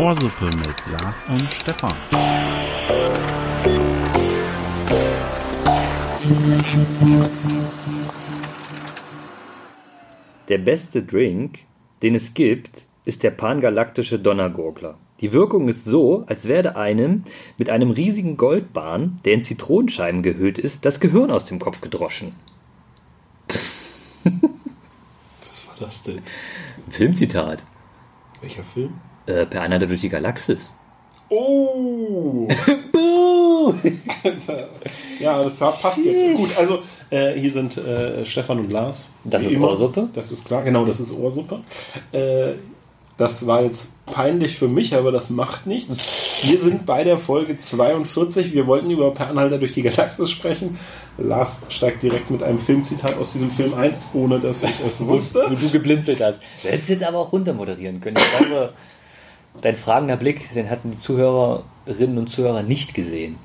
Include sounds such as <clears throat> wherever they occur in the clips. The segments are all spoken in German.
Ohrsuppe mit Lars und Stefan. Der beste Drink, den es gibt, ist der pangalaktische Donnergurgler. Die Wirkung ist so, als werde einem mit einem riesigen Goldbahn, der in Zitronenscheiben gehüllt ist, das Gehirn aus dem Kopf gedroschen. <laughs> Was denn? Ein Filmzitat. Welcher Film? Äh, per Einheit durch die Galaxis. Oh! <laughs> ja, das passt jetzt. Gut, also äh, hier sind äh, Stefan und Lars. Das ist Ohrsuppe? Das ist klar, genau, das ist Ohrsuppe. Äh, das war jetzt peinlich für mich, aber das macht nichts. Wir sind bei der Folge 42. Wir wollten über Per Anhalter durch die Galaxis sprechen. Lars steigt direkt mit einem Filmzitat aus diesem Film ein, ohne dass ich es wusste. Wo du geblinzelt hast. Du hättest jetzt aber auch runter moderieren können. Ich glaube, dein fragender Blick, den hatten die Zuhörerinnen und Zuhörer nicht gesehen.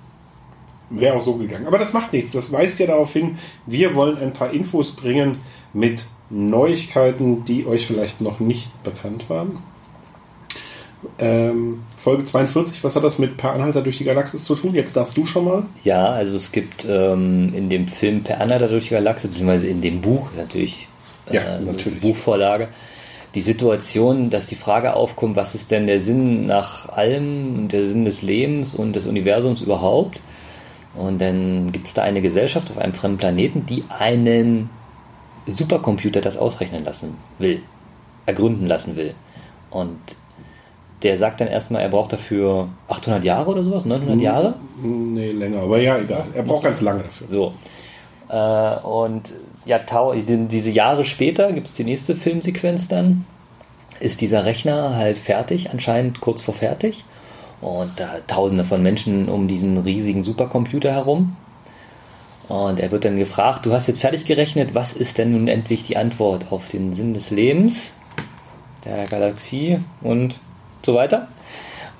Wäre auch so gegangen. Aber das macht nichts. Das weist ja darauf hin, wir wollen ein paar Infos bringen mit Neuigkeiten, die euch vielleicht noch nicht bekannt waren. Ähm, Folge 42, was hat das mit Per Anhalter durch die Galaxis zu tun? Jetzt darfst du schon mal. Ja, also es gibt ähm, in dem Film Per Anhalter durch die Galaxis, beziehungsweise in dem Buch natürlich, Ja, äh, natürlich. Die Buchvorlage, die Situation, dass die Frage aufkommt, was ist denn der Sinn nach allem und der Sinn des Lebens und des Universums überhaupt? Und dann gibt es da eine Gesellschaft auf einem fremden Planeten, die einen Supercomputer das ausrechnen lassen will, ergründen lassen will. Und der sagt dann erstmal, er braucht dafür 800 Jahre oder sowas, 900 Jahre. Nee, länger, aber ja, egal. Er braucht ganz lange dafür. So. Äh, und ja, diese Jahre später gibt es die nächste Filmsequenz dann. Ist dieser Rechner halt fertig, anscheinend kurz vor fertig. Und da tausende von Menschen um diesen riesigen Supercomputer herum. Und er wird dann gefragt, du hast jetzt fertig gerechnet, was ist denn nun endlich die Antwort auf den Sinn des Lebens, der Galaxie und so weiter?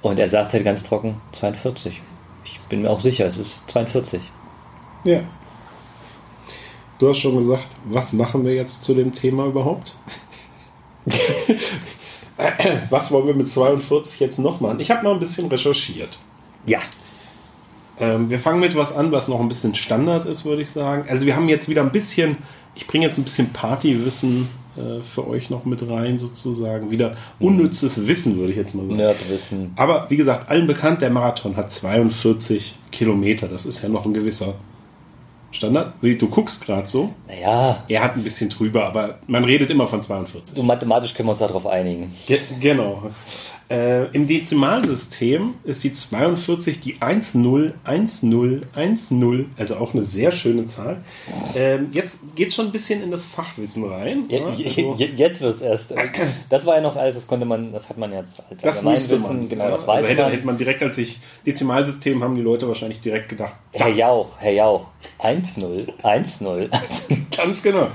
Und er sagt halt ganz trocken 42. Ich bin mir auch sicher, es ist 42. Ja. Du hast schon gesagt, was machen wir jetzt zu dem Thema überhaupt? <laughs> was wollen wir mit 42 jetzt noch machen? Ich habe mal ein bisschen recherchiert. Ja, Ähm, wir fangen mit was an, was noch ein bisschen Standard ist, würde ich sagen. Also wir haben jetzt wieder ein bisschen, ich bringe jetzt ein bisschen Partywissen äh, für euch noch mit rein, sozusagen. Wieder unnützes Wissen, würde ich jetzt mal sagen. Nerdwissen. Aber wie gesagt, allen bekannt, der Marathon hat 42 Kilometer. Das ist ja noch ein gewisser Standard. Du guckst gerade so. Naja, Er hat ein bisschen drüber, aber man redet immer von 42. so mathematisch können wir uns darauf einigen. Ge genau. Äh, Im Dezimalsystem ist die 42 die 101010, also auch eine sehr schöne Zahl. Ähm, jetzt geht schon ein bisschen in das Fachwissen rein. Je, je, Also, je, jetzt wird es erst. äh, Das war ja noch alles, das konnte man, das hat man jetzt als das Allgemeinwissen, man. genau, ja. das weiß also hätte, man. hätte man direkt, als ich Dezimalsystem, haben die Leute wahrscheinlich direkt gedacht, Herr Jauch, Herr Jauch, 1-0, 1-0. ganz genau.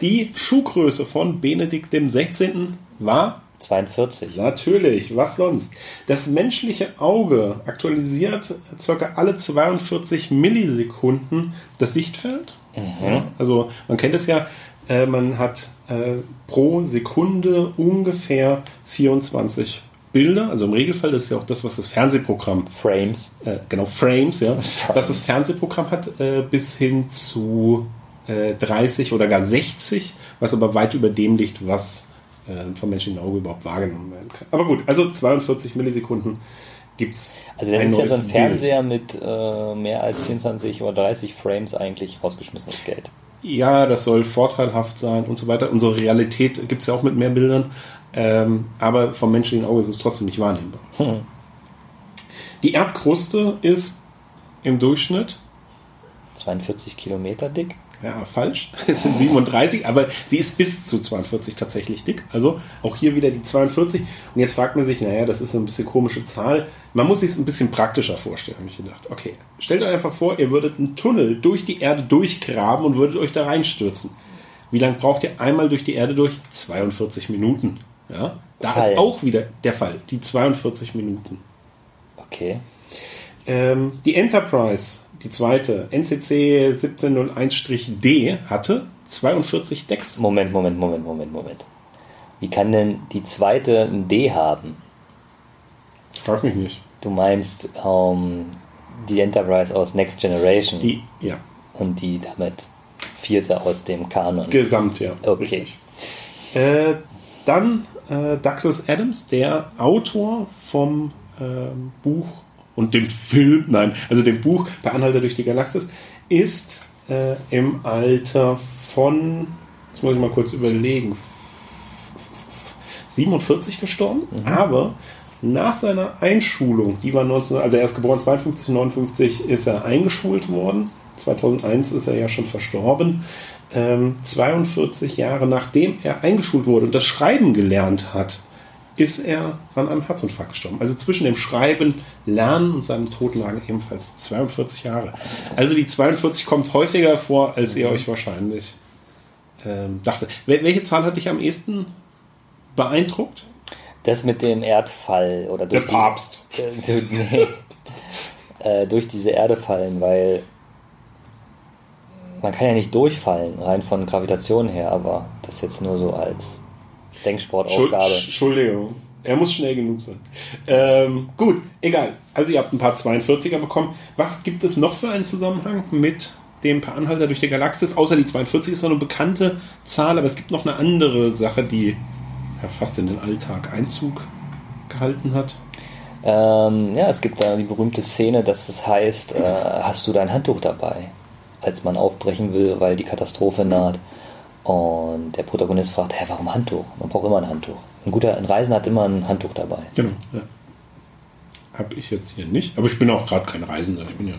Die Schuhgröße von Benedikt dem 16. war 42. Natürlich, was sonst? Das menschliche Auge aktualisiert circa alle 42 Millisekunden das Sichtfeld. Ja, also man kennt es ja, äh, man hat äh, pro Sekunde ungefähr 24 Bilder. Also im Regelfall ist ja auch das, was das Fernsehprogramm Frames. äh, genau, Frames, ja, <laughs> was das Fernsehprogramm hat, äh, bis hin zu äh, 30 oder gar 60, was aber weit über dem liegt, was äh, vom menschlichen Auge überhaupt wahrgenommen werden kann. Aber gut, also 42 Millisekunden gibt es. Also dann ist ja so ein Fernseher mit äh, mehr als 24 oder 30 Frames eigentlich rausgeschmissenes Geld. Ja, das soll vorteilhaft sein und so weiter. Unsere Realität gibt es ja auch mit mehr Bildern, ähm, aber vom menschlichen Auge ist es trotzdem nicht wahrnehmbar. Die Erdkruste ist im Durchschnitt 42 Kilometer dick. Ja, falsch. <laughs> Es sind 37, aber sie ist bis zu 42 tatsächlich dick. Also auch hier wieder die 42. Und jetzt fragt man sich, naja, das ist ein bisschen komische Zahl. Man muss sich es ein bisschen praktischer vorstellen, habe ich gedacht. Okay, stellt euch einfach vor, ihr würdet einen Tunnel durch die Erde durchgraben und würdet euch da reinstürzen. Wie lange braucht ihr einmal durch die Erde durch? 42 Minuten. Ja, da Fall. ist auch wieder der Fall, die 42 Minuten. Okay. Ähm, die Enterprise, die zweite, NCC 1701-D, hatte 42 Decks. Moment, Moment, Moment, Moment, Moment. Wie kann denn die zweite ein D haben? Frag mich nicht. Du meinst ähm, die Enterprise aus Next Generation Die, ja, und die damit vierte aus dem Kanon. gesamt, ja. Okay. Äh, dann äh, Douglas Adams, der Autor vom ähm, Buch und dem Film, nein, also dem Buch bei Anhalter durch die Galaxis, ist äh, im Alter von, jetzt muss ich mal kurz überlegen, 47 gestorben, aber nach seiner Einschulung, die war 19, also er ist geboren 52, 59 ist er eingeschult worden, 2001 ist er ja schon verstorben, ähm, 42 Jahre nachdem er eingeschult wurde und das Schreiben gelernt hat, ist er an einem Herzinfarkt gestorben. Also zwischen dem Schreiben, Lernen und seinem Tod lagen ebenfalls 42 Jahre. Also die 42 kommt häufiger vor, als ihr euch wahrscheinlich ähm, dachte. Wel welche Zahl hat dich am ehesten beeindruckt? Das mit dem Erdfall oder durch Der Papst. Die, <laughs> äh, nee, äh, durch diese Erde fallen, weil man kann ja nicht durchfallen, rein von Gravitation her, aber das jetzt nur so als Denksportaufgabe. Schuld- Entschuldigung. Er muss schnell genug sein. Ähm, gut, egal. Also ihr habt ein paar 42er bekommen. Was gibt es noch für einen Zusammenhang mit dem Per Anhalter durch die Galaxis? Außer die 42 ist noch eine bekannte Zahl, aber es gibt noch eine andere Sache, die ja, fast in den Alltag Einzug gehalten hat. Ähm, ja, es gibt da die berühmte Szene, dass es heißt, äh, hast du dein Handtuch dabei, als man aufbrechen will, weil die Katastrophe naht. Und der Protagonist fragt, hä, warum Handtuch? Man braucht immer ein Handtuch. Ein guter ein Reisender hat immer ein Handtuch dabei. Genau. Ja. Habe ich jetzt hier nicht. Aber ich bin auch gerade kein Reisender. Ich bin ja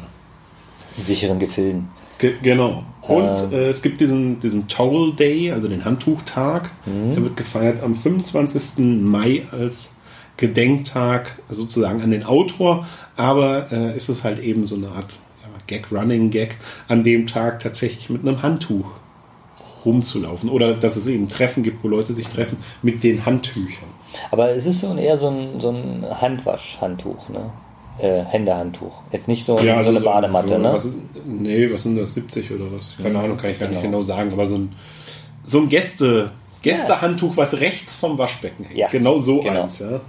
In sicheren Gefilden. Ge genau. Und Ähm. äh, es gibt diesen, diesen Towel Day, also den Handtuchtag. Der wird gefeiert am 25. Mai als Gedenktag sozusagen an den Autor. Aber äh, ist es halt eben so eine Art ja, Gag, Running Gag, an dem Tag tatsächlich mit einem Handtuch rumzulaufen. Oder dass es eben Treffen gibt, wo Leute sich treffen mit den Handtüchern. Aber es ist so ein, eher so ein, so ein Handwaschhandtuch, ne? Äh, Händehandtuch. Jetzt nicht so, also so eine Badematte, so, ne? Was, nee, was sind das? 70 oder was? Keine Ahnung, kann ich gar nicht Genau. genau sagen. Aber so ein, so ein Gäste, Gästehandtuch, was rechts vom Waschbecken hängt. Ja, genau so genau. eins, ja.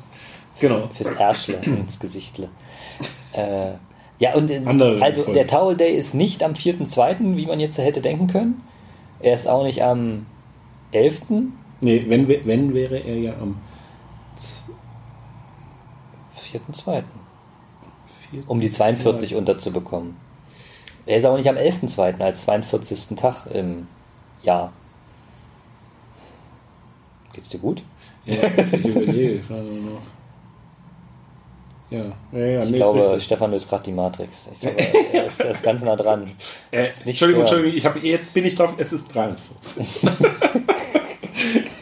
Genau. Fürs Ärschle <clears throat> ins Gesichtle. Äh, ja, und äh, Andere also Folgen. der Towel Day ist nicht am 4.2., wie man jetzt hätte denken können. Er ist auch nicht am 11. Nee, wenn, wenn wäre er ja am 4.2. 4. um die 42 unterzubekommen. Er ist auch nicht am 11.2. als 42. Tag im Jahr. Geht's dir gut? Ja, ich überlege gerade noch. Ja, ja, ja, Ich nee, glaube. Stefan löst gerade die Matrix. Ich <laughs> glaube, er ist, er ist ganz nah dran. Äh, Entschuldigung, stören. Entschuldigung, ich hab, jetzt bin ich drauf, es ist 43. <laughs> <laughs>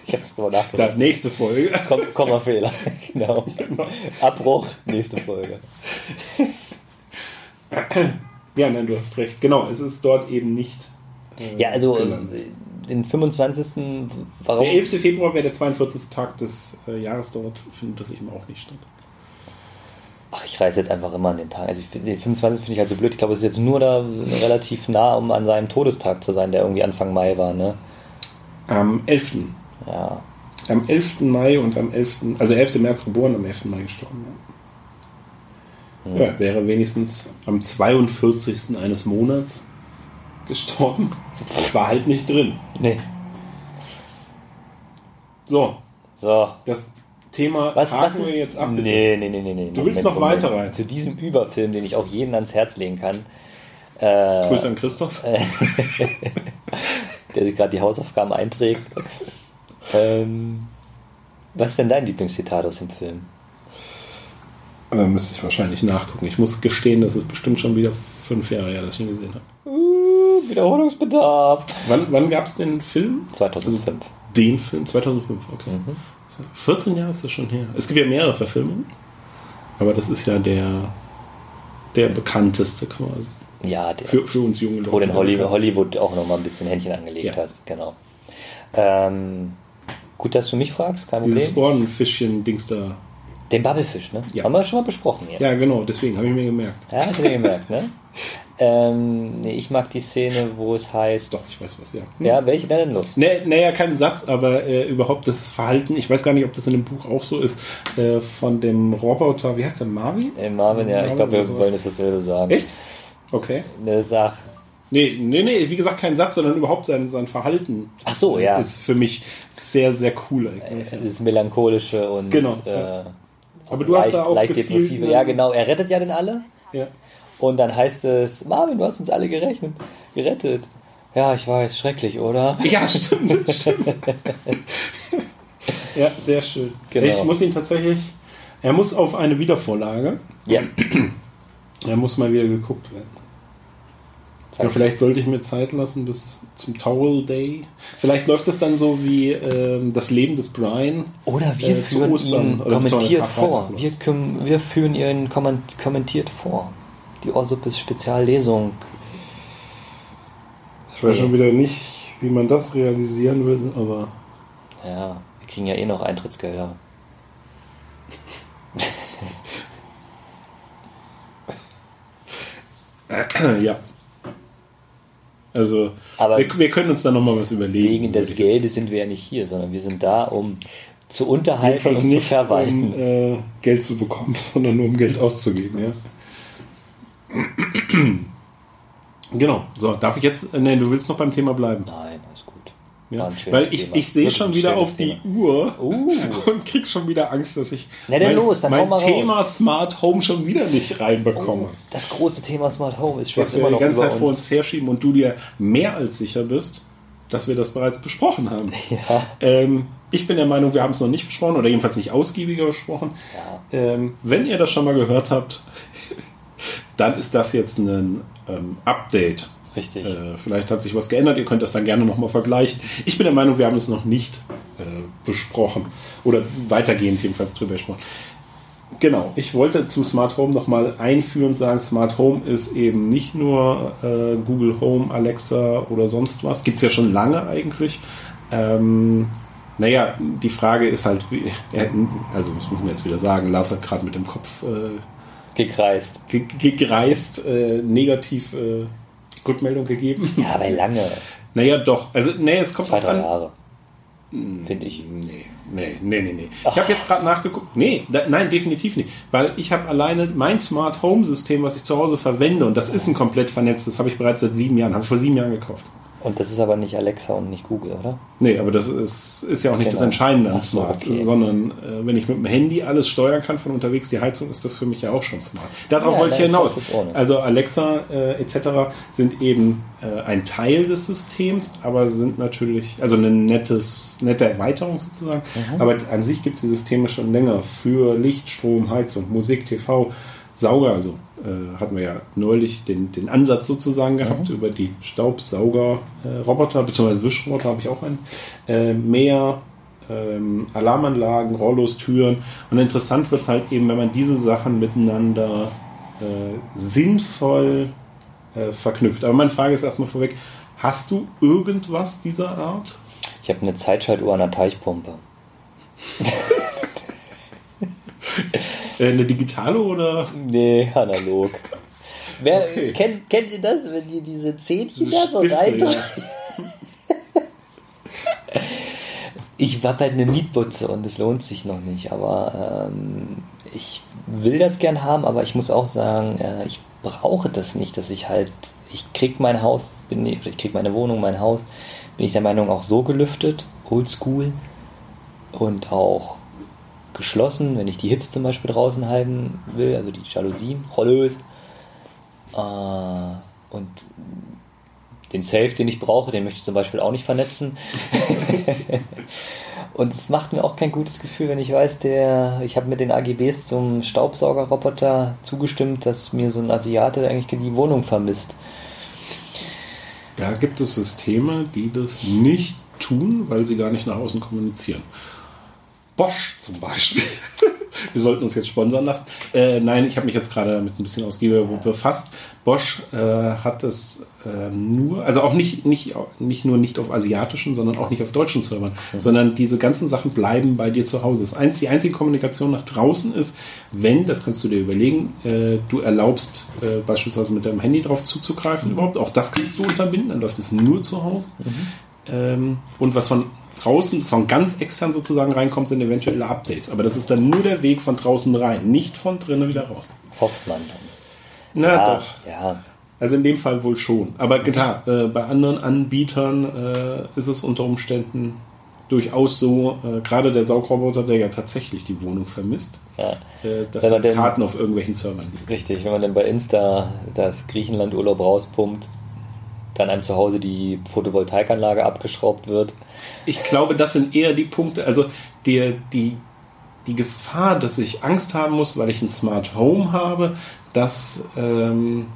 Ich habe es drüber Da, nachgedacht. nächste Folge. Komm, Kommafehler. genau. Abbruch, nächste Folge. <clears throat> Ja, nein, du hast recht. Genau, es ist dort eben nicht. äh, Ja, also äh, den 25. Warum? Der 11. Februar wäre der 42. Tag des äh, Jahres, dort findet das eben auch nicht statt. Ach, ich reise jetzt einfach immer an den Tag. Also ich, den 25. finde ich halt so blöd. Ich glaube, es ist jetzt nur da relativ nah, um an seinem Todestag zu sein, der irgendwie Anfang Mai war, ne? Am 11. Ja. Am 11. Mai und am 11. Also 11. März geboren, am 11. Mai gestorben. Ja. ja, wäre wenigstens am 42. eines Monats gestorben. War halt nicht drin. Nee. So, So. das Thema Was, was ist. wir jetzt ab. bitte. nee, nee, nee, nee, nee. Du willst noch weiter rein? Zu diesem Überfilm, den ich auch jedem ans Herz legen kann. Äh, Grüße an Christoph. <laughs> der sich gerade die Hausaufgaben einträgt. ähm, was ist denn dein Lieblingszitat aus dem Film? Da müsste ich wahrscheinlich nachgucken. Ich muss gestehen, das ist bestimmt schon wieder fünf Jahre her, dass ich ihn gesehen habe. Uh, Wiederholungsbedarf. Wann, wann gab es den Film? 2005. Den Film? 2005, okay. 14 Jahre ist das schon her. Es gibt ja mehrere Verfilmungen, aber das ist ja der, der bekannteste quasi. Ja, der, Für, für uns junge Leute. wo den Holly, der Hollywood auch noch mal ein bisschen Händchen angelegt Ja. hat. Genau. Ähm, gut, dass du mich fragst, kein Dieses Problem. Ohrenfischchen-Dings da. Den Bubblefish, ne? Ja. Haben wir schon mal besprochen hier. Ja, genau, deswegen habe ich mir gemerkt. Ja, hast du dir gemerkt, ne? <laughs> ähm, nee, ich mag die Szene, wo es heißt. Doch, ich weiß was, ja. Ja, welche denn los? Nee, naja, kein Satz, aber äh, überhaupt das Verhalten, ich weiß gar nicht, ob das in dem Buch auch so ist, äh, von dem Roboter, wie heißt der, Marvin? Äh, Marvin, ja, ich Marvin glaube, wir sowas. wollen das dasselbe sagen. Echt? Okay. Ne, sag. Nee, nee, nee, wie gesagt, kein Satz, sondern überhaupt sein, sein Verhalten Ach so, ja. ist für mich sehr, sehr cool eigentlich. Das melancholische und Genau, äh, ja. Aber du hast leicht, da auch leicht gezielt depressive. einen- Ja, genau. Er rettet ja den alle. Ja. Und dann heißt es, Marvin, du hast uns alle gerechnet, gerettet. Ja, ich weiß, schrecklich, oder? <laughs> Ja, stimmt, stimmt. <laughs> ja, sehr schön. Genau. Ich muss ihn tatsächlich, er muss auf eine Wiedervorlage, Ja. <clears throat> er muss mal wieder geguckt werden. Ja, vielleicht sollte ich mir Zeit lassen bis zum Towel Day. Vielleicht läuft es dann so wie ähm, das Leben des Brian. Oder wir Äh, zu führen Ostern ihn oder kommentiert vor. Wir, wir führen ihn komment kommentiert vor. Die Orsuppes Speziallesung. Ich weiß schon wieder nicht, wie man das realisieren will, aber Ja, wir kriegen ja eh noch Eintrittsgelder. <laughs> ja. Also, Aber wir, wir können uns da nochmal was überlegen. Wegen des Geldes sind wir ja nicht hier, sondern wir sind da, um zu unterhalten Jedenfalls und zu nicht, verwalten. um äh, Geld zu bekommen, <laughs> sondern nur um Geld auszugeben, ja. <clears throat> genau. So, darf ich jetzt. äh, Nee, du willst noch beim Thema bleiben. Nein. Ja? Weil ich, Thema. ich sehe schon wieder auf die Thema. Uhr Uh. <laughs> und krieg schon wieder Angst, dass ich Na mein, los, mein mal raus. Thema Smart Home schon wieder nicht reinbekomme. Das große Thema Smart Home ist was schwebt wir die ganze Zeit vor uns. uns herschieben und du dir mehr als sicher bist, dass wir das bereits besprochen haben. <laughs> Ja. Ähm, ich bin der Meinung, wir haben es noch nicht besprochen oder jedenfalls nicht ausgiebiger besprochen. Ja. Ähm, wenn ihr das schon mal gehört habt, <laughs> dann ist das jetzt ein ähm, Update. Richtig. Äh, vielleicht hat sich was geändert, ihr könnt das dann gerne nochmal vergleichen. Ich bin der Meinung, wir haben es noch nicht äh, besprochen oder weitergehend jedenfalls drüber gesprochen. Genau, ich wollte zu Smart Home nochmal einführend sagen, Smart Home ist eben nicht nur äh, Google Home, Alexa oder sonst was. Gibt es ja schon lange eigentlich. Ähm, naja, die Frage ist halt, wie, also das muss man jetzt wieder sagen, Lars hat gerade mit dem Kopf äh, Gekreist. ge ge gereist, äh, negativ äh, Rückmeldung gegeben. Ja, aber lange. <laughs> Naja, doch. Also, nee, es kommt Zwei, drei an. Jahre. Finde ich. Nee, nee, nee, nee, nee. Ich habe jetzt gerade nachgeguckt. Nee, da, nein, definitiv nicht. Weil ich habe alleine mein Smart Home System, was ich zu Hause verwende, und das ist ein komplett vernetztes, habe ich bereits seit sieben Jahren, habe ich vor sieben Jahren gekauft. Und das ist aber nicht Alexa und nicht Google, oder? Nee, aber das ist, ist ja auch nicht das Genau. Entscheidende an so, Smart, okay. sondern äh, wenn ich mit dem Handy alles steuern kann von unterwegs, die Heizung, ist das für mich ja auch schon smart. Darauf Ja, wollte ich hinaus. Also Alexa äh, etc. sind eben äh, ein Teil des Systems, aber sind natürlich, also eine nettes, nette Erweiterung sozusagen. Mhm. Aber an sich gibt es die Systeme schon länger für Licht, Strom, Heizung, Musik, TV, Sauger, also äh, hatten wir ja neulich den, den Ansatz sozusagen gehabt Mhm. über die Staubsauger-Roboter, beziehungsweise Wischroboter habe ich auch einen. Äh, mehr ähm, Alarmanlagen, Rollos, Türen. Und interessant wird es halt eben, wenn man diese Sachen miteinander äh, sinnvoll äh, verknüpft. Aber meine Frage ist erstmal vorweg, hast du irgendwas dieser Art? Ich habe eine Zeitschaltuhr an der Teichpumpe. <laughs> Äh, eine digitale oder? Nee, analog. Wer, Okay. kennt, kennt ihr das, wenn die diese Zähnchen da so Stifte, rein... ja. <laughs> Ich habe halt eine Mietbutze und es lohnt sich noch nicht, aber ähm, ich will das gern haben, aber ich muss auch sagen, äh, ich brauche das nicht, dass ich halt, ich krieg mein Haus, bin, ich krieg meine Wohnung, mein Haus, bin ich der Meinung auch so gelüftet, oldschool und auch geschlossen, wenn ich die Hitze zum Beispiel draußen halten will, also die Jalousien, Rollos äh, und den Safe, den ich brauche, den möchte ich zum Beispiel auch nicht vernetzen. <laughs> Und es macht mir auch kein gutes Gefühl, wenn ich weiß, der, ich habe mit den AGBs zum Staubsaugerroboter zugestimmt, dass mir so ein Asiate eigentlich die Wohnung vermisst. Da gibt es Systeme, die das nicht tun, weil sie gar nicht nach außen kommunizieren. Bosch zum Beispiel. <laughs> wir sollten uns jetzt sponsern lassen. Äh, nein, ich habe mich jetzt gerade damit ein bisschen ausgiebiger befasst. Bosch äh, hat es äh, nur, also auch nicht, nicht, nicht nur nicht auf asiatischen, sondern auch nicht auf deutschen Servern, mhm. sondern diese ganzen Sachen bleiben bei dir zu Hause. Das einzige, die einzige Kommunikation nach draußen ist, wenn, das kannst du dir überlegen, äh, du erlaubst äh, beispielsweise mit deinem Handy drauf zuzugreifen mhm. überhaupt, auch das kannst du unterbinden, dann läuft es nur zu Hause. Mhm. Ähm, und was von draußen, von ganz extern sozusagen reinkommt, sind eventuelle Updates. Aber das ist dann nur der Weg von draußen rein, nicht von drinnen wieder raus. Hofft man dann. Na ja, doch. Ja. Also in dem Fall wohl schon. Aber klar, äh, bei anderen Anbietern äh, ist es unter Umständen durchaus so, äh, gerade der Saugroboter, der ja tatsächlich die Wohnung vermisst, ja. äh, dass die denn- Karten auf irgendwelchen Servern liegen. Richtig, wenn man dann bei Insta das Griechenland-Urlaub rauspumpt, dann einem zu Hause die Photovoltaikanlage abgeschraubt wird. Ich glaube, das sind eher die Punkte, also der, die, die Gefahr, dass ich Angst haben muss, weil ich ein Smart Home habe, dass, ähm,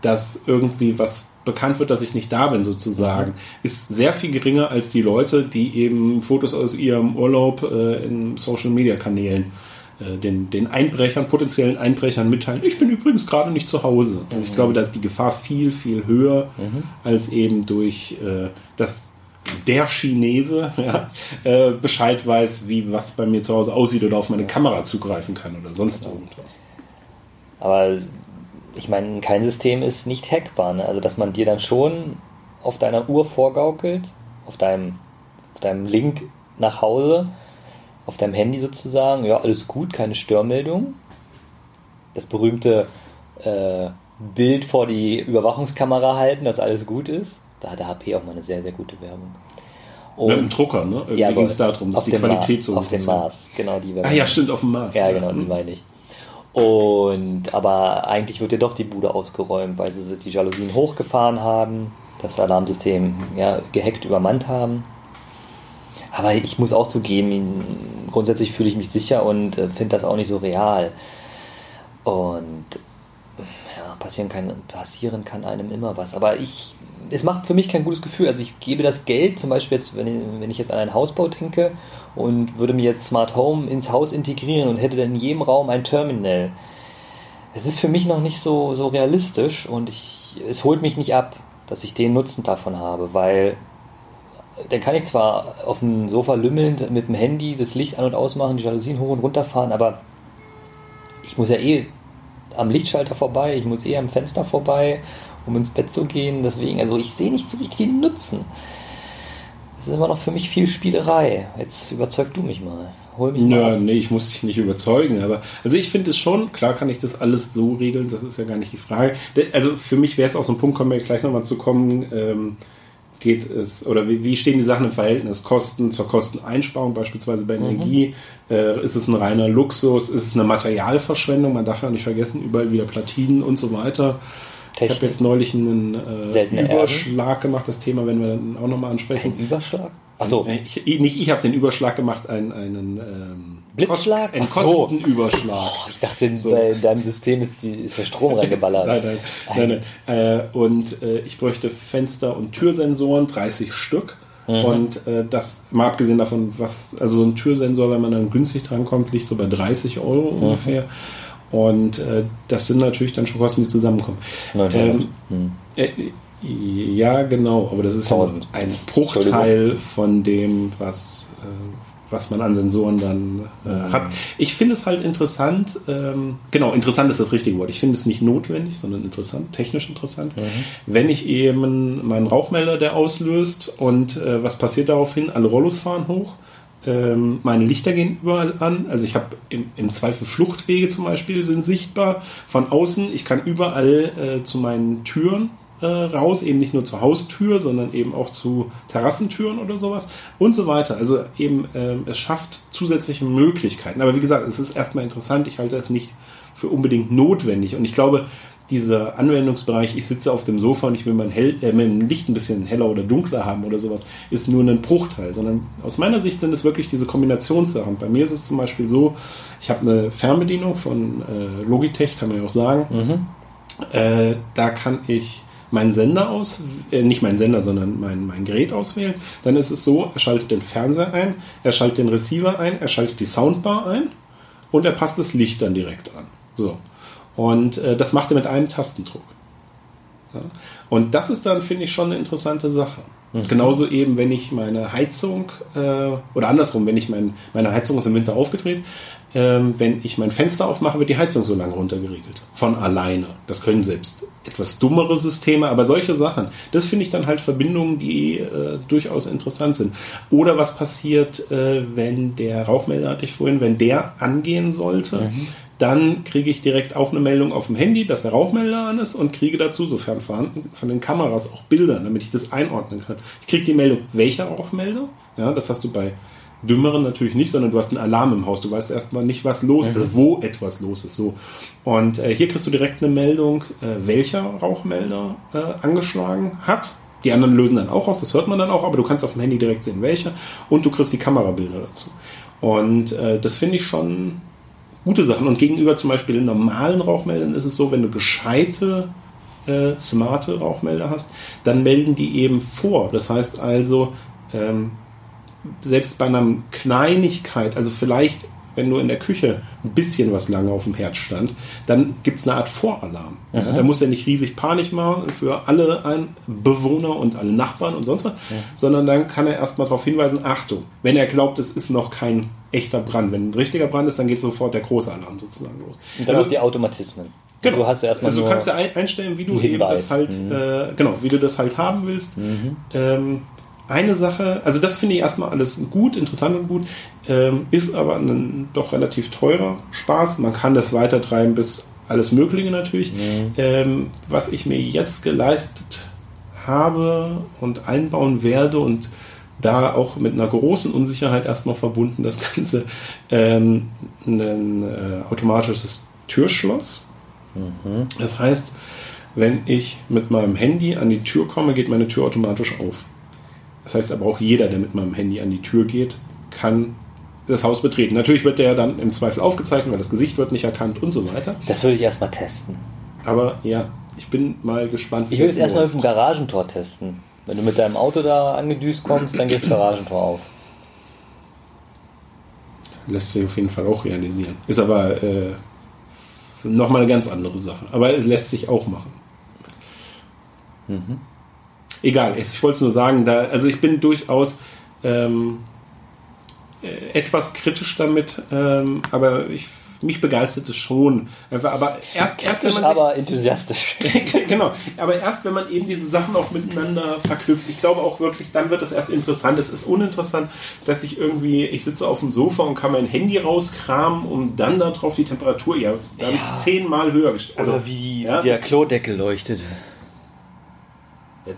dass irgendwie was bekannt wird, dass ich nicht da bin, sozusagen, ist sehr viel geringer als die Leute, die eben Fotos aus ihrem Urlaub äh, in Social Media Kanälen äh, den, den Einbrechern, potenziellen Einbrechern mitteilen, ich bin übrigens gerade nicht zu Hause. Also ich glaube, da ist die Gefahr viel, viel höher, als eben durch äh, das der Chinese ja, äh, Bescheid weiß, wie was bei mir zu Hause aussieht oder auf meine Kamera zugreifen kann oder sonst irgendwas. Aber ich meine, kein System ist nicht hackbar. Ne? Also, dass man dir dann schon auf deiner Uhr vorgaukelt, auf deinem, auf deinem Link nach Hause, auf deinem Handy sozusagen, ja, alles gut, keine Störmeldung. Das berühmte äh, Bild vor die Überwachungskamera halten, dass alles gut ist. Da hat der HP auch mal eine sehr, sehr gute Werbung. Mit dem Drucker, ne? Irgendwie aber ging es darum, dass auf die dem Qualität Mars, so Auf dem ist. Mars, genau die Werbung. Ah ja, stimmt, auf dem Mars. Ja, genau, die Hm. meine ich. Und aber eigentlich wird ja doch die Bude ausgeräumt, weil sie die Jalousien hochgefahren haben, das Alarmsystem ja, gehackt übermannt haben. Aber ich muss auch zugeben, grundsätzlich fühle ich mich sicher und äh, finde das auch nicht so real. Und ja, passieren kann, passieren kann einem immer was. Aber ich, es macht für mich kein gutes Gefühl. Also ich gebe das Geld, zum Beispiel jetzt, wenn ich, wenn ich jetzt an einen Hausbau denke und würde mir jetzt Smart Home ins Haus integrieren und hätte dann in jedem Raum ein Terminal. Es ist für mich noch nicht so, so realistisch und ich, es holt mich nicht ab, dass ich den Nutzen davon habe, weil dann kann ich zwar auf dem Sofa lümmelnd mit dem Handy das Licht an- und ausmachen, die Jalousien hoch und runter fahren, aber ich muss ja eh am Lichtschalter vorbei, ich muss eh am Fenster vorbei, um ins Bett zu gehen. Deswegen, also ich sehe nicht so richtig den Nutzen. Das ist immer noch für mich viel Spielerei. Jetzt überzeug du mich mal. Hol mich Ja, mal. nee, ich muss dich nicht überzeugen, aber also ich finde es schon, klar kann ich das alles so regeln, das ist ja gar nicht die Frage. Also für mich wäre es auch so ein Punkt, kommen wir gleich nochmal zu kommen, ähm, geht es, oder wie, wie stehen die Sachen im Verhältnis? Kosten zur Kosteneinsparung, beispielsweise bei Energie, äh, ist es ein reiner Luxus, ist es eine Materialverschwendung, man darf ja nicht vergessen, überall wieder Platinen und so weiter. Ich Technik. habe jetzt neulich einen äh, Seltene Erden. Überschlag gemacht, das Thema werden wir dann auch nochmal ansprechen. Ein Überschlag? Achso, Äh, Ich, nicht ich habe den Überschlag gemacht, einen, einen ähm, Blitzschlag? So. Kostenüberschlag. ich dachte, in, So. deinem System ist, die, ist der Strom <laughs> reingeballert. nein, nein, nein, nein. Äh, und äh, ich bräuchte Fenster- und Türsensoren, 30 Stück. Mhm. Und äh, das, mal abgesehen davon, was, also so ein Türsensor, wenn man dann günstig drankommt, liegt so bei 30 Euro Mhm. ungefähr. Und äh, das sind natürlich dann schon Kosten, die zusammenkommen. Ähm, äh, ja, genau, aber das ist ja Tausend. ein Bruchteil von dem, was, äh, was man an Sensoren dann äh, hat. Ich finde es halt interessant, ähm, genau, interessant ist das richtige Wort. Ich finde es nicht notwendig, sondern interessant, technisch interessant. Mhm. Wenn ich eben meinen Rauchmelder, der auslöst und äh, was passiert daraufhin? Alle Rollos fahren hoch. Ähm, meine Lichter gehen überall an. Also ich habe im, im Zweifel Fluchtwege zum Beispiel sind sichtbar von außen. Ich kann überall äh, zu meinen Türen äh, raus, eben nicht nur zur Haustür, sondern eben auch zu Terrassentüren oder sowas und so weiter. Also eben ähm, es schafft zusätzliche Möglichkeiten. Aber wie gesagt, es ist erstmal interessant. Ich halte es nicht für unbedingt notwendig. Und ich glaube, dieser Anwendungsbereich, ich sitze auf dem Sofa und ich will mein, Hell, äh, mein Licht ein bisschen heller oder dunkler haben oder sowas, ist nur ein Bruchteil, sondern aus meiner Sicht sind es wirklich diese Kombinationssachen. Bei mir ist es zum Beispiel so, ich habe eine Fernbedienung von äh, Logitech, kann man ja auch sagen. Äh, da kann ich meinen Sender aus, äh, nicht meinen Sender, sondern mein, mein Gerät auswählen. Dann ist es so, er schaltet den Fernseher ein, er schaltet den Receiver ein, er schaltet die Soundbar ein und er passt das Licht dann direkt an. So. Und äh, das macht er mit einem Tastendruck. Ja? Und das ist dann, finde ich, schon eine interessante Sache. Mhm. Genauso eben, wenn ich meine Heizung, äh, oder andersrum, wenn ich mein, meine Heizung ist im Winter aufgedreht, ähm, wenn ich mein Fenster aufmache, wird die Heizung so lange runtergeregelt. Von alleine. Das können selbst etwas dummere Systeme, aber solche Sachen. Das finde ich dann halt Verbindungen, die äh, durchaus interessant sind. Oder was passiert, äh, wenn der Rauchmelder, hatte ich vorhin, wenn der angehen sollte, mhm. dann kriege ich direkt auch eine Meldung auf dem Handy, dass der Rauchmelder an ist und kriege dazu, sofern vorhanden, von den Kameras auch Bilder, damit ich das einordnen kann. Ich kriege die Meldung, welcher Rauchmelder? Ja, das hast du bei dümmeren natürlich nicht, sondern du hast einen Alarm im Haus. Du weißt erstmal nicht, was los ist, also wo etwas los ist. So. Und äh, hier kriegst du direkt eine Meldung, äh, welcher Rauchmelder äh, angeschlagen hat. Die anderen lösen dann auch aus, das hört man dann auch, aber du kannst auf dem Handy direkt sehen, welcher. Und du kriegst die Kamerabilder dazu. Und äh, das finde ich schon gute Sachen. Und gegenüber zum Beispiel den normalen Rauchmeldern ist es so, wenn du gescheite äh, smarte Rauchmelder hast, dann melden die eben vor. Das heißt also, ähm, selbst bei einer Kleinigkeit, also vielleicht, wenn nur in der Küche ein bisschen was lange auf dem Herd stand, dann gibt es eine Art Voralarm. Ja, da muss er nicht riesig Panik machen für alle Bewohner und alle Nachbarn und sonst was, ja. sondern dann kann er erstmal darauf hinweisen, Achtung, wenn er glaubt, es ist noch kein echter Brand. Wenn ein richtiger Brand ist, dann geht sofort der große Alarm sozusagen los. Und das ja. sind die Automatismen. Genau. Du hast ja erstmal also du kannst ja einstellen, wie du eben das halt, mhm. äh, genau, wie du das halt haben willst. Mhm. Ähm, eine Sache, also das finde ich erstmal alles gut, interessant und gut, ähm, ist aber ein doch relativ teurer Spaß. Man kann das weitertreiben bis alles Mögliche natürlich. Mhm. Ähm, was ich mir jetzt geleistet habe und einbauen werde und da auch mit einer großen Unsicherheit erstmal verbunden, das Ganze ähm, ein äh, automatisches Türschloss. Mhm. Das heißt, wenn ich mit meinem Handy an die Tür komme, geht meine Tür automatisch auf. Das heißt aber auch jeder, der mit meinem Handy an die Tür geht, kann das Haus betreten. Natürlich wird der dann im Zweifel aufgezeichnet, weil das Gesicht wird nicht erkannt und so weiter. Das würde ich erstmal testen. Aber ja, ich bin mal gespannt. Wie ich würde es erstmal mit dem Garagentor testen. Wenn du mit deinem Auto da angedüst kommst, dann geht das Garagentor auf. Lässt sich auf jeden Fall auch realisieren. Ist aber äh, nochmal eine ganz andere Sache. Aber es lässt sich auch machen. Mhm egal, ich wollte es nur sagen, da, also ich bin durchaus ähm, äh, etwas kritisch damit, ähm, aber ich mich begeistert es schon. Aber erst, erst wenn man sich, aber enthusiastisch. <laughs> genau. Aber erst wenn man eben diese Sachen auch miteinander verknüpft. Ich glaube auch wirklich, dann wird es erst interessant. Es ist uninteressant, dass ich irgendwie, ich sitze auf dem Sofa und kann mein Handy rauskramen, um dann darauf die Temperatur, ja, da ja. habe ich zehnmal höher gestellt. Also Oder wie ja, der Klodeckel leuchtet.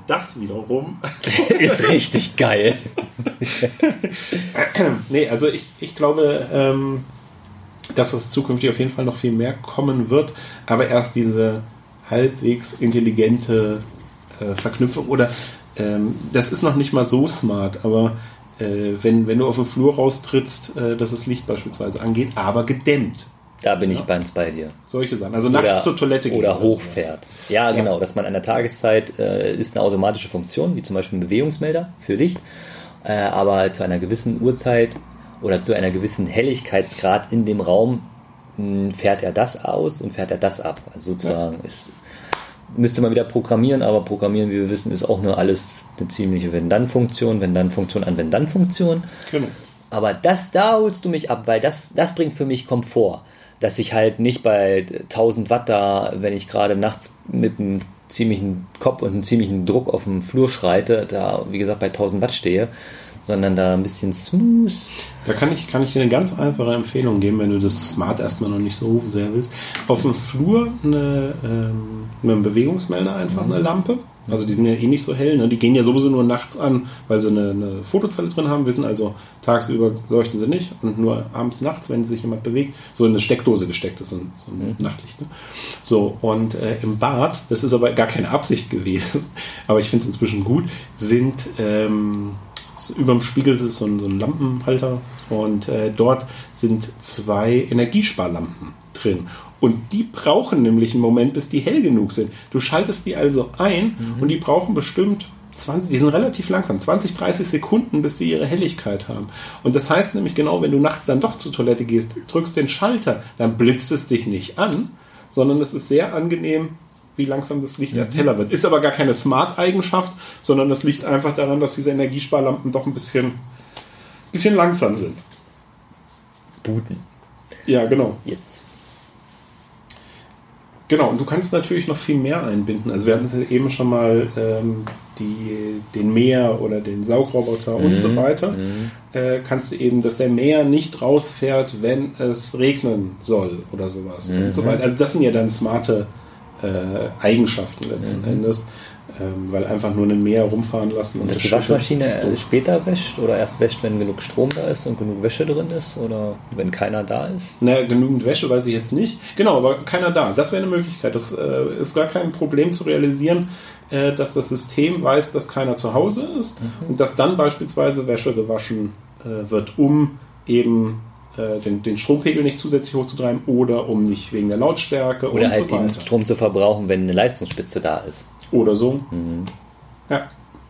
Das wiederum <laughs> ist richtig geil. <laughs> nee, also ich, ich glaube, ähm, dass es zukünftig auf jeden Fall noch viel mehr kommen wird, aber erst diese halbwegs intelligente äh, Verknüpfung oder ähm, das ist noch nicht mal so smart, aber äh, wenn, wenn du auf den Flur raustrittst, äh, dass das Licht beispielsweise angeht, aber gedämmt. Da bin ja. ich ganz bei dir. Solche Sachen. Also nachts oder, zur Toilette gehen. Oder hochfährt. Ja, ja, genau. Dass man an der Tageszeit äh, ist eine automatische Funktion, wie zum Beispiel ein Bewegungsmelder für Licht. Äh, aber zu einer gewissen Uhrzeit oder zu einer gewissen Helligkeitsgrad in dem Raum mh, hm, fährt er das aus und fährt er das ab. Also sozusagen ja. ist, müsste man wieder programmieren, aber programmieren, wie wir wissen, ist auch nur alles eine ziemliche Wenn-Dann-Funktion, Wenn-Dann-Funktion an Wenn-Dann-Funktion. Genau. Aber das, da holst du mich ab, weil das, das bringt für mich Komfort dass ich halt nicht bei 1000 Watt da, wenn ich gerade nachts mit einem ziemlichen Kopf und einem ziemlichen Druck auf dem Flur schreite, da wie gesagt bei 1000 Watt stehe, sondern da ein bisschen smooth. Da kann ich, kann ich dir eine ganz einfache Empfehlung geben, wenn du das Smart erstmal noch nicht so sehr willst. Auf dem Flur eine, ähm, mit einem Bewegungsmelder einfach mhm. eine Lampe also die sind ja eh nicht so hell, ne? die gehen ja sowieso nur nachts an, weil sie eine, eine Fotozelle drin haben, wissen also, tagsüber leuchten sie nicht und nur abends, nachts, wenn sich jemand bewegt, so in eine Steckdose gesteckt ist, so ein, so ein mhm. Nachtlicht. Ne? So, und äh, im Bad, das ist aber gar keine Absicht gewesen, <laughs> aber ich finde es inzwischen gut, sind ähm, über dem Spiegel ist so ein, so ein Lampenhalter und äh, dort sind zwei Energiesparlampen drin. Und die brauchen nämlich einen Moment, bis die hell genug sind. Du schaltest die also ein mhm. und die brauchen bestimmt 20, die sind relativ langsam, 20, 30 Sekunden, bis die ihre Helligkeit haben. Und das heißt nämlich genau, wenn du nachts dann doch zur Toilette gehst, drückst den Schalter, dann blitzt es dich nicht an, sondern es ist sehr angenehm, wie langsam das Licht erst heller wird. Ist aber gar keine Smart-Eigenschaft, sondern das liegt einfach daran, dass diese Energiesparlampen doch ein bisschen, bisschen langsam sind. Booten. Ja, genau. Yes. Genau, und du kannst natürlich noch viel mehr einbinden. Also wir hatten es ja eben schon mal ähm, die, den Mäher oder den Saugroboter und so weiter. Äh, kannst du eben, dass der Mäher nicht rausfährt, wenn es regnen soll oder sowas und so weiter. Also das sind ja dann smarte äh, Eigenschaften letzten Endes, ähm, weil einfach nur einen Mäher rumfahren lassen. Und dass die Waschmaschine später wäscht oder erst wäscht, wenn genug Strom da ist und genug Wäsche drin ist oder wenn keiner da ist? Naja, genügend Wäsche weiß ich jetzt nicht. Genau, aber keiner da. Das wäre eine Möglichkeit. Das äh, ist gar kein Problem zu realisieren, äh, dass das System weiß, dass keiner zu Hause ist und dass dann beispielsweise Wäsche gewaschen äh, wird, um eben äh, den, den Strompegel nicht zusätzlich hochzutreiben oder um nicht wegen der Lautstärke Oder und halt so den. Strom zu verbrauchen, wenn eine Leistungsspitze da ist. Oder so. Ja,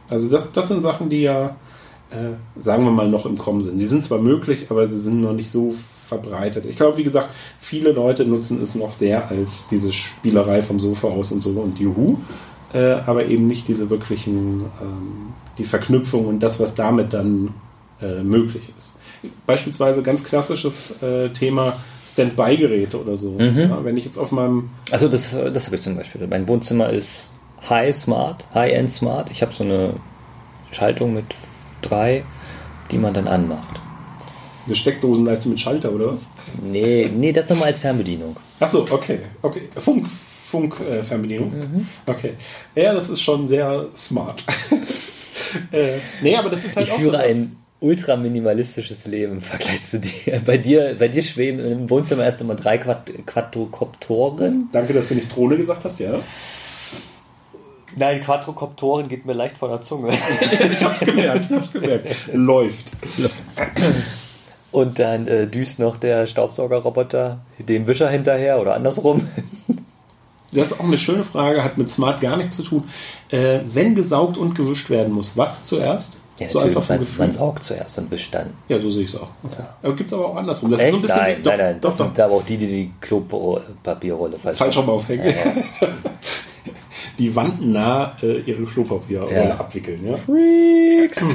also das, das sind Sachen, die ja, äh, sagen wir mal, noch im Kommen sind. Die sind zwar möglich, aber sie sind noch nicht so verbreitet. Ich glaube, wie gesagt, viele Leute nutzen es noch sehr als diese Spielerei vom Sofa aus und so und Juhu, äh, aber eben nicht diese wirklichen, ähm, die Verknüpfung und das, was damit dann äh, möglich ist. Beispielsweise ganz klassisches äh, Thema Standby-Geräte oder so. Ja, wenn ich jetzt auf meinem Also das, das habe ich zum Beispiel. Mein Wohnzimmer ist High Smart, High-End Smart. Ich habe so eine Schaltung mit drei, die man dann anmacht. eine Steckdosenleiste mit Schalter oder was? Nee, nee, das nochmal als Fernbedienung. Achso, okay. okay. Funk, Funk äh, Fernbedienung. Mhm. Okay. Ja, das ist schon sehr smart. <laughs> äh, nee, aber das ist halt Ich auch führe so ein ultra minimalistisches Leben im Vergleich zu dir. Bei dir, bei dir schweben im Wohnzimmer erst immer drei Quad Quadrocoptoren. Danke, dass du nicht Drohne gesagt hast, ja. Nein, Quadrocoptoren geht mir leicht von der Zunge. <laughs> Ich hab's gemerkt, ich hab's gemerkt. Läuft. Und dann äh, düst noch der Staubsaugerroboter dem Wischer hinterher oder andersrum. Das ist auch eine schöne Frage, hat mit Smart gar nichts zu tun. Äh, wenn gesaugt und gewischt werden muss, was zuerst? Ja, so natürlich, einfach vom man, Gefühl. man saugt zuerst und wischt dann. Ja, so sehe ich es auch. Okay. Aber gibt's aber auch andersrum. Das ist Echt? so ein bisschen nein, doch, nein, nein. Doch, Das doch, sind aber auch die, die die Klopapierrolle falsch falsch machen. rum aufhängen. <laughs> Die wandnah äh, ihre Klopapierrolle Ja. abwickeln. Ja? Freaks. <clears throat>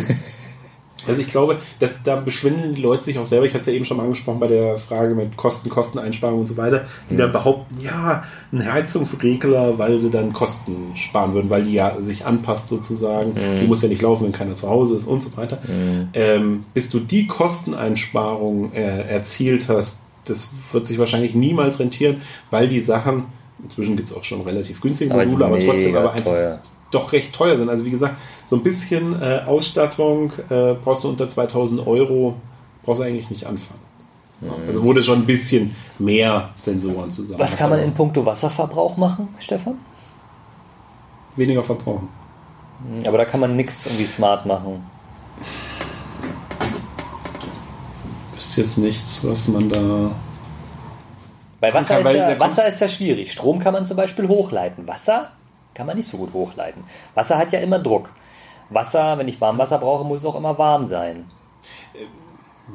Also ich glaube, dass da beschwindeln die Leute sich auch selber. Ich hatte es ja eben schon mal angesprochen bei der Frage mit Kosten, Kosteneinsparung und so weiter, die dann behaupten, ja, ein Heizungsregler, weil sie dann Kosten sparen würden, weil die ja sich anpasst sozusagen. Die muss ja nicht laufen, wenn keiner zu Hause ist und so weiter. Ähm, bis du die Kosteneinsparung äh, erzielt hast, das wird sich wahrscheinlich niemals rentieren, weil die Sachen, inzwischen gibt es auch schon relativ günstige Aber Module, aber trotzdem mega aber einfach teuer. doch recht teuer sind. Also wie gesagt, so ein bisschen äh, Ausstattung äh, brauchst du unter 2000 Euro, brauchst du eigentlich nicht anfangen. Ja, Also wurde schon ein bisschen mehr Sensoren zusammen. Was kann man in puncto Wasserverbrauch machen, Stefan? Weniger verbrauchen. Aber da kann man nichts irgendwie smart machen. Ist jetzt nichts, was man da. Weil Wasser, kann, ist, ja, Wasser ist ja schwierig. Strom kann man zum Beispiel hochleiten. Wasser kann man nicht so gut hochleiten. Wasser hat ja immer Druck. Wasser, wenn ich Warmwasser brauche, muss es auch immer warm sein.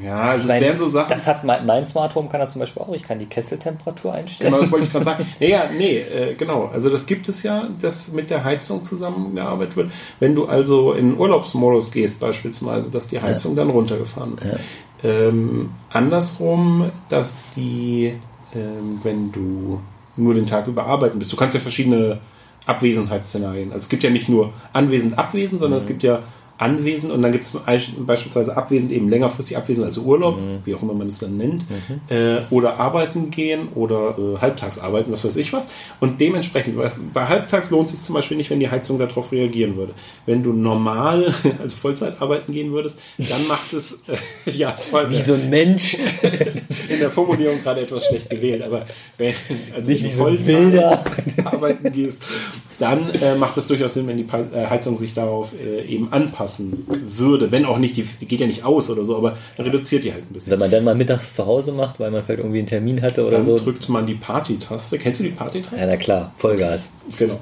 Ja, also es wären so Sachen. Das hat mein, mein Smart Home kann das zum Beispiel auch. Ich kann die Kesseltemperatur einstellen. Genau, das wollte ich gerade sagen. <laughs> Ja, ja, nee, äh, genau. Also das gibt es ja, dass mit der Heizung zusammengearbeitet wird. Wenn du also in Urlaubsmodus gehst beispielsweise, dass die Heizung dann runtergefahren wird. Ähm, andersrum, dass die, ähm, wenn du nur den Tag über arbeiten bist, du kannst ja verschiedene Abwesenheitsszenarien. Also es gibt ja nicht nur anwesend, abwesend, sondern es gibt ja anwesend und dann gibt es beispielsweise abwesend eben längerfristig abwesend, also Urlaub, wie auch immer man es dann nennt, äh, oder arbeiten gehen oder äh, halbtags arbeiten, was weiß ich was. Und dementsprechend, was, bei halbtags lohnt es sich zum Beispiel nicht, wenn die Heizung darauf reagieren würde. Wenn du normal <laughs> als Vollzeit arbeiten gehen würdest, dann macht es, äh, <laughs> ja, es war Wie so ein Mensch. <laughs> in der Formulierung gerade etwas schlecht gewählt, aber wenn, also Nicht wenn wie du Vollzeit arbeiten gehst, dann äh, macht es durchaus Sinn, wenn die äh, Heizung sich darauf äh, eben anpassen würde. Wenn auch nicht, die, die geht ja nicht aus oder so, aber reduziert die halt ein bisschen. Wenn man dann mal mittags zu Hause macht, weil man vielleicht irgendwie einen Termin hatte oder Dann so. drückt man die Party-Taste. Kennst du die Party-Taste? Ja, na klar, Vollgas. Genau.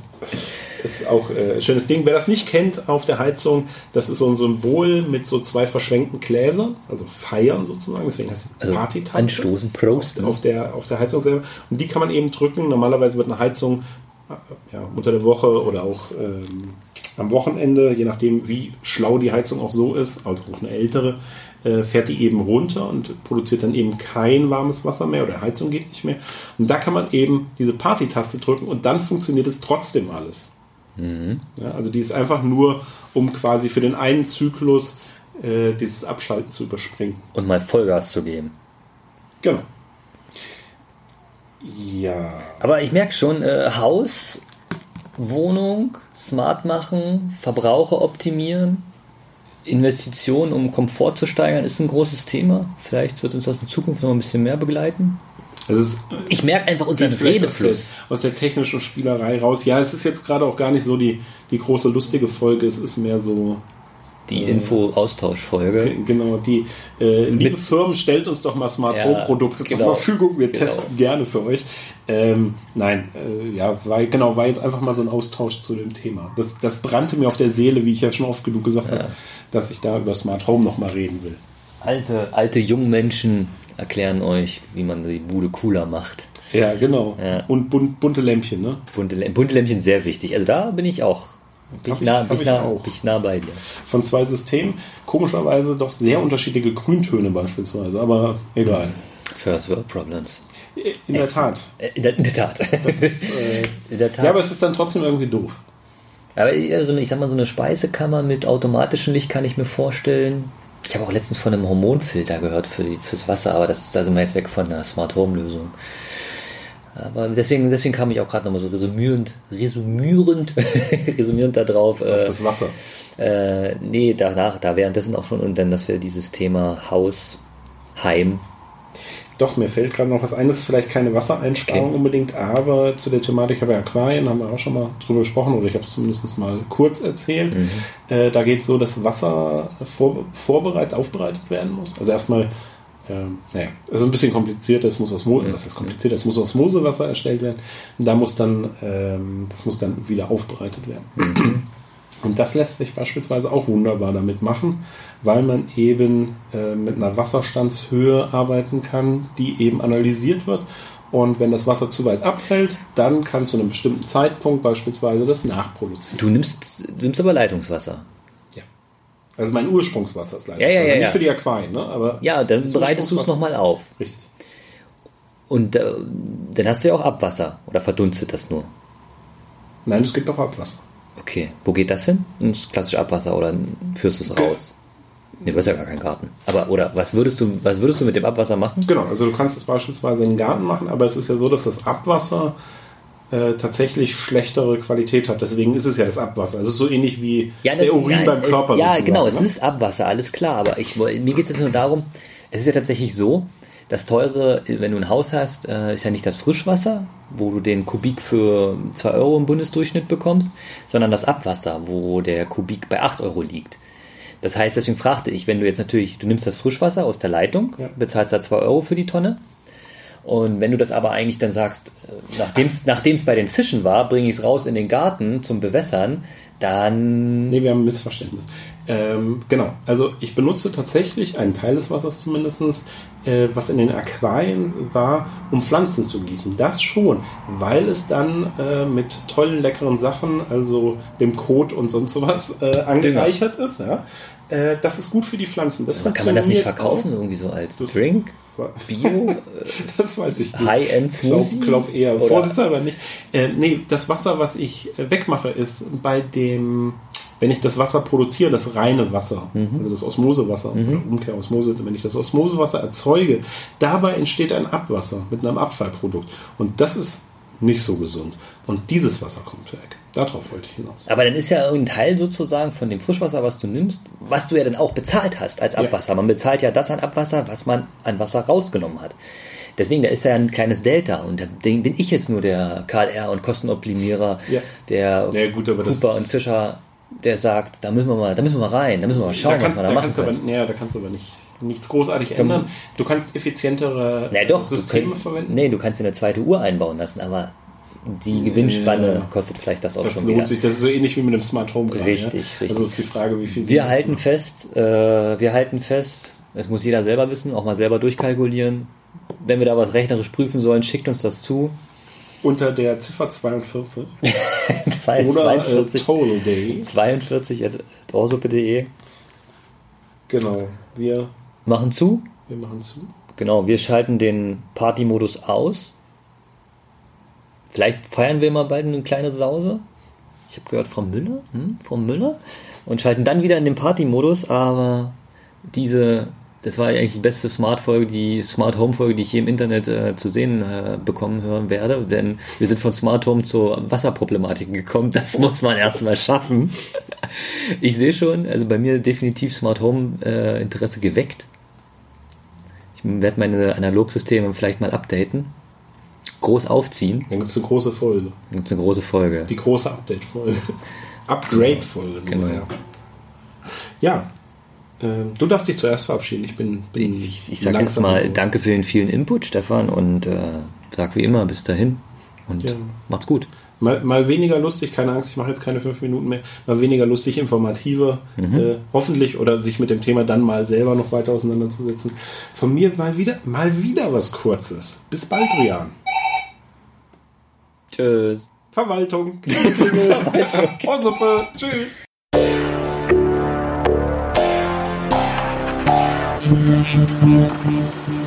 ist auch äh, ein schönes Ding. Wer das nicht kennt auf der Heizung, das ist so ein Symbol mit so zwei verschwenkten Gläsern, also feiern sozusagen, deswegen heißt es Also Party-Taste. anstoßen, Prost. Auf der, auf der Heizung selber. Und die kann man eben drücken. Normalerweise wird eine Heizung äh, ja, unter der Woche oder auch ähm, am Wochenende, je nachdem wie schlau die Heizung auch so ist, also auch eine ältere, äh, fährt die eben runter und produziert dann eben kein warmes Wasser mehr oder Heizung geht nicht mehr. Und da kann man eben diese Party-Taste drücken und dann funktioniert es trotzdem alles. Ja, also die ist einfach nur, um quasi für den einen Zyklus äh, dieses Abschalten zu überspringen. Und mal Vollgas zu geben. Genau. Ja. Aber ich merke schon, äh, Haus, Wohnung, smart machen, Verbraucher optimieren, Investitionen, um Komfort zu steigern, ist ein großes Thema. Vielleicht wird uns das in Zukunft noch ein bisschen mehr begleiten. Ist Ich merke einfach unseren Redefluss. Aus der, aus der technischen Spielerei raus. Ja, es ist jetzt gerade auch gar nicht so die, die große lustige Folge. Es ist mehr so, Die Info-Austauschfolge. g- genau, die äh, liebe Mit- Firmen, stellt uns doch mal Smart Ja, Home Produkte genau. zur Verfügung. Wir Genau. testen gerne für euch. Ähm, nein, äh, ja, war, genau, war jetzt einfach mal so ein Austausch zu dem Thema. Das, das brannte mir auf der Seele, wie ich ja schon oft genug gesagt habe, dass ich da über Smart Home nochmal reden will. Alte, alte Jungmenschen erklären euch, wie man die Bude cooler macht. Ja, genau. Ja. Und bunt, bunte Lämpchen, ne? Bunte, bunte Lämpchen sehr wichtig. Also da bin ich auch. Bin ich, ich- nah, bin ich, nah, auch. bin ich nah bei dir. Von zwei Systemen. Komischerweise doch sehr unterschiedliche Grüntöne beispielsweise, aber egal. First World Problems. In der Tat. Äh, In der, in der Tat. Äh, <laughs> in der Tat. ja, aber es ist dann trotzdem irgendwie doof. Aber eher so eine, ich sag mal, so eine Speisekammer mit automatischem Licht kann ich mir vorstellen. Ich habe auch letztens von einem Hormonfilter gehört für fürs Wasser, aber das, da sind wir jetzt weg von der Smart Home Lösung. Aber deswegen, deswegen kam ich auch gerade nochmal so resümierend, resümierend, <laughs> resümierend da drauf. Äh, Das Wasser. äh, nee, danach, da währenddessen auch schon und dann, dass wir dieses Thema Haus, Heim, Doch, mir fällt gerade noch was ein. Das ist vielleicht keine Wassereinsparung Okay. unbedingt, aber zu der Thematik habe ich Aquarien, haben wir auch schon mal drüber gesprochen oder ich habe es zumindest mal kurz erzählt. Mhm. Äh, da geht es so, dass Wasser vor, vorbereitet, aufbereitet werden muss. Also erstmal, ähm, naja, also ein bisschen kompliziert, das muss aus Mo Mhm. was ist kompliziert, das muss aus Mosewasser erstellt werden. Und da muss dann, ähm, das muss dann wieder aufbereitet werden. Mhm. Und das lässt sich beispielsweise auch wunderbar damit machen, weil man eben äh, mit einer Wasserstandshöhe arbeiten kann, die eben analysiert wird. Und wenn das Wasser zu weit abfällt, dann kann zu einem bestimmten Zeitpunkt beispielsweise das nachproduzieren. Du nimmst, du nimmst aber Leitungswasser. Also mein Ursprungswasser ist leider. Ja, ja, also ja, nicht ja. für die Aquarien, ne? aber Ja, dann bereitest du es nochmal auf. Richtig. Und äh, dann hast du ja auch Abwasser. Oder verdunstet das nur? Nein, es gibt auch Abwasser. Okay, wo geht das hin? Ins klassische Abwasser oder führst du es Okay. raus? Nee, du hast ja gar keinen Garten. Aber, oder was würdest du, was würdest du mit dem Abwasser machen? Genau, also du kannst es beispielsweise in den Garten machen, aber es ist ja so, dass das Abwasser äh, tatsächlich schlechtere Qualität hat. Deswegen ist es ja das Abwasser. Also es ist so ähnlich wie der Urin nein, beim es, Körper. Ja, genau, es ne? ist Abwasser, alles klar. Aber ich, mir geht es jetzt nur darum, es ist ja tatsächlich so, das teure, wenn du ein Haus hast, äh, ist ja nicht das Frischwasser, wo du den Kubik für 2 Euro im Bundesdurchschnitt bekommst, sondern das Abwasser, wo der Kubik bei 8 Euro liegt. Das heißt, deswegen fragte ich, wenn du jetzt natürlich, du nimmst das Frischwasser aus der Leitung, Ja. bezahlst da 2 Euro für die Tonne. Und wenn du das aber eigentlich dann sagst, äh, nachdem es bei den Fischen war, bringe ich es raus in den Garten zum Bewässern, dann Nee, wir haben ein Missverständnis. Ähm, genau, also ich benutze tatsächlich einen Teil des Wassers zumindest, äh, was in den Aquarien war, um Pflanzen zu gießen. Das schon, weil es dann äh, mit tollen, leckeren Sachen, also dem Kot und sonst sowas, äh, angereichert ist. Ja? Äh, das ist gut für die Pflanzen. Das Aber kann man das nicht verkaufen, auch. irgendwie so als Das- Drink? Bio? <laughs> Das weiß ich nicht. High-End Smoothie? glaub eher. Oder- Vorsichtshalber nicht. Äh, nee, das Wasser, was ich äh, wegmache, ist bei dem, wenn ich das Wasser produziere, das reine Wasser, Mhm. also das Osmosewasser oder Umkehrosmose, wenn ich das Osmosewasser erzeuge, dabei entsteht ein Abwasser mit einem Abfallprodukt. Und das ist nicht so gesund. Und dieses Wasser kommt weg. Darauf wollte ich hinaus. Aber dann ist ja irgendein Teil sozusagen von dem Frischwasser, was du nimmst, was du ja dann auch bezahlt hast als Ja. Abwasser. Man bezahlt ja das an Abwasser, was man an Wasser rausgenommen hat. Deswegen, da ist ja ein kleines Delta und da bin ich jetzt nur der KLR und Kostenoptimierer, Ja. der Ja, gut, Cooper und Fischer, der sagt, da müssen wir mal, da müssen wir mal rein, da müssen wir mal schauen, da was kannst, wir da da machen kannst du aber, können. nee, da kannst du aber nicht, nichts großartig ändern. Du kannst effizientere Na doch, Systeme könnt- verwenden. Nee, du kannst dir eine zweite Uhr einbauen lassen, aber die Gewinnspanne Ja. kostet vielleicht das auch Das schon lohnt wieder. sich. Das ist so ähnlich wie mit dem Smart Home gerade. Richtig, ja? richtig. Also ist die Frage, wie viel. Wir halten fest, äh, wir halten fest, es muss jeder selber wissen, auch mal selber durchkalkulieren. Wenn wir da was rechnerisch prüfen sollen, schickt uns das zu. unter der Ziffer 42 Weil <laughs> oder 42, äh, Total Day. 42 at orsuppe.de Genau. Wir, machen zu. wir machen zu. Genau, wir schalten den Party-Modus aus. Vielleicht feiern wir mal bald eine kleine Sause. Ich habe gehört, Frau Müller, hm, Frau Müller. Und schalten dann wieder in den Party-Modus, aber diese, das war eigentlich die beste Smart-Folge, die Smart Home-Folge, die ich hier im Internet äh, zu sehen äh, bekommen hören werde. Denn wir sind von Smart Home zur Wasserproblematik gekommen. Das muss man erstmal schaffen. Ich sehe schon, also bei mir definitiv Smart Home äh, Interesse geweckt. Ich werde meine Analogsysteme vielleicht mal updaten. Groß aufziehen. Dann gibt es eine große Folge. Dann gibt es eine große Folge. Die große Update-Folge. <laughs> Upgrade-Folge sogar, Genau. ja. Ja. Ähm, du darfst dich zuerst verabschieden. Ich bin, bin Ich, ich sage langsam erstmal raus. danke für den vielen Input, Stefan, und äh, sag wie immer bis dahin. Und Ja. macht's gut. Mal, mal weniger lustig, keine Angst, ich mache jetzt keine fünf Minuten mehr. Mal weniger lustig, informativer, äh, hoffentlich oder sich mit dem Thema dann mal selber noch weiter auseinanderzusetzen. Von mir mal wieder, mal wieder was Kurzes. Bis bald, Rian. Tschüss. Verwaltung. <laughs> Verwaltung. Oh, super. Tschüss. Thank you.